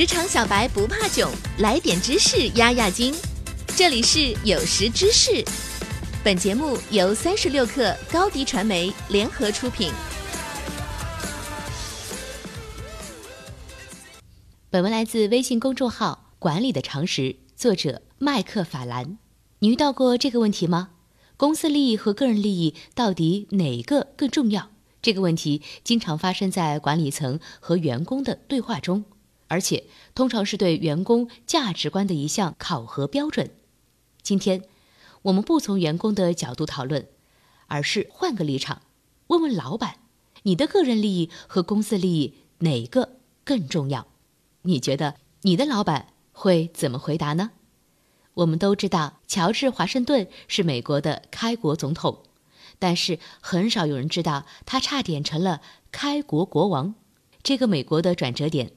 职场小白不怕囧，来点知识压压惊。这里是有识知识，本节目由三十六克高低传媒联合出品。本文来自微信公众号“管理的常识”，作者麦克法兰。你遇到过这个问题吗？公司利益和个人利益到底哪个更重要？这个问题经常发生在管理层和员工的对话中，而且通常是对员工价值观的一项考核标准。今天，我们不从员工的角度讨论，而是换个立场，问问老板：你的个人利益和公司利益哪个更重要？你觉得你的老板会怎么回答呢？我们都知道，乔治·华盛顿是美国的开国总统。但是很少有人知道，他差点成了开国国王。这个美国的转折点，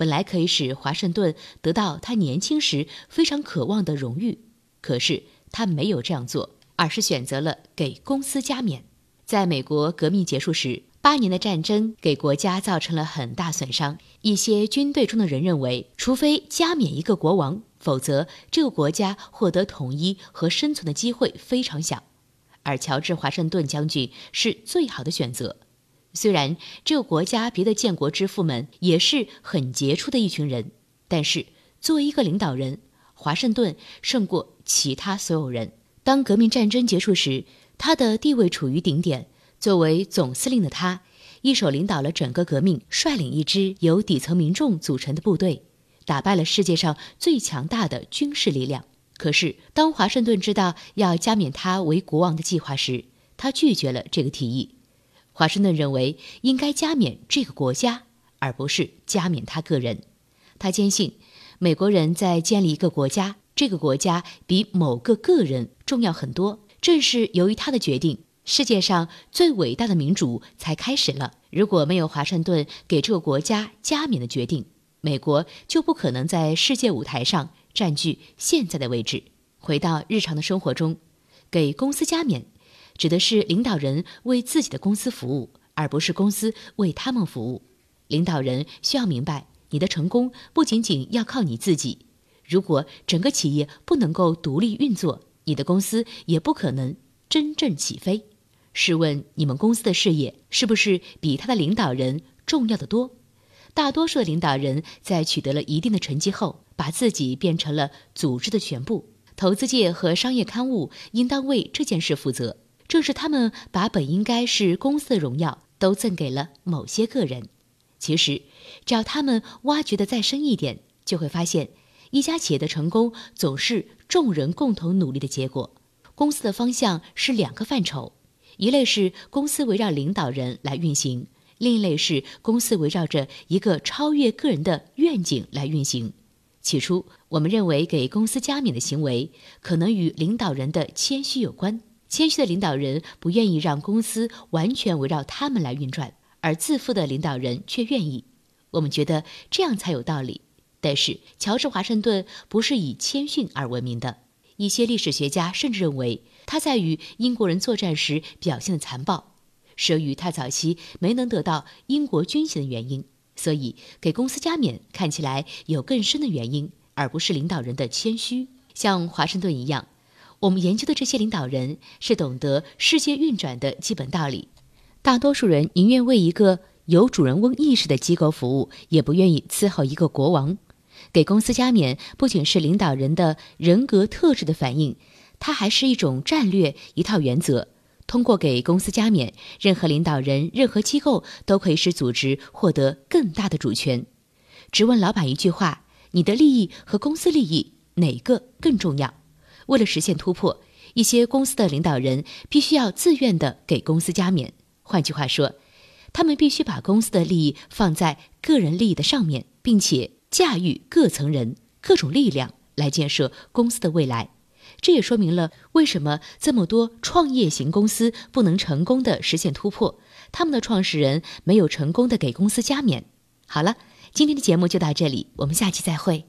本来可以使华盛顿得到他年轻时非常渴望的荣誉，可是他没有这样做，而是选择了给公司加冕。在美国革命结束时，八年的战争给国家造成了很大损伤。一些军队中的人认为，除非加冕一个国王，否则这个国家获得统一和生存的机会非常小。而乔治·华盛顿将军是最好的选择。虽然这个国家别的建国之父们也是很杰出的一群人，但是作为一个领导人，华盛顿胜过其他所有人。当革命战争结束时，他的地位处于顶点。作为总司令的他，一手领导了整个革命，率领一支由底层民众组成的部队，打败了世界上最强大的军事力量。可是，当华盛顿知道要加冕他为国王的计划时，他拒绝了这个提议。华盛顿认为应该加冕这个国家，而不是加冕他个人。他坚信，美国人在建立一个国家，这个国家比某个个人重要很多。正是由于他的决定，世界上最伟大的民主才开始了。如果没有华盛顿给这个国家加冕的决定，美国就不可能在世界舞台上。占据现在的位置。回到日常的生活中，给公司加冕，指的是领导人为自己的公司服务，而不是公司为他们服务。领导人需要明白，你的成功不仅仅要靠你自己。如果整个企业不能够独立运作，你的公司也不可能真正起飞。试问你们公司的事业是不是比他的领导人重要的多？大多数的领导人在取得了一定的成绩后，把自己变成了组织的全部。投资界和商业刊物应当为这件事负责。正是他们把本应该是公司的荣耀都赠给了某些个人。其实，只要他们挖掘的再深一点，就会发现，一家企业的成功总是众人共同努力的结果。公司的方向是两个范畴：一类是公司围绕领导人来运行。另一类是公司围绕着一个超越个人的愿景来运行。起初，我们认为给公司加冕的行为可能与领导人的谦虚有关。谦虚的领导人不愿意让公司完全围绕他们来运转，而自负的领导人却愿意。我们觉得这样才有道理。但是，乔治·华盛顿不是以谦逊而闻名的。一些历史学家甚至认为他在与英国人作战时表现的残暴。是由于他早期没能得到英国军衔的原因，所以给公司加冕看起来有更深的原因，而不是领导人的谦虚。像华盛顿一样，我们研究的这些领导人是懂得世界运转的基本道理。大多数人宁愿为一个有主人翁意识的机构服务，也不愿意伺候一个国王。给公司加冕不仅是领导人的人格特质的反应，它还是一种战略，一套原则。通过给公司加冕，任何领导人、任何机构都可以使组织获得更大的主权。只问老板一句话：你的利益和公司利益哪个更重要？为了实现突破，一些公司的领导人必须要自愿的给公司加冕。换句话说，他们必须把公司的利益放在个人利益的上面，并且驾驭各层人、各种力量来建设公司的未来。这也说明了为什么这么多创业型公司不能成功的实现突破，他们的创始人没有成功的给公司加冕。好了，今天的节目就到这里，我们下期再会。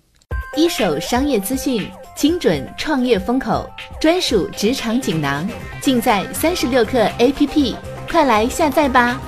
一手商业资讯，精准创业风口，专属职场锦囊，尽在三十六课 APP，快来下载吧。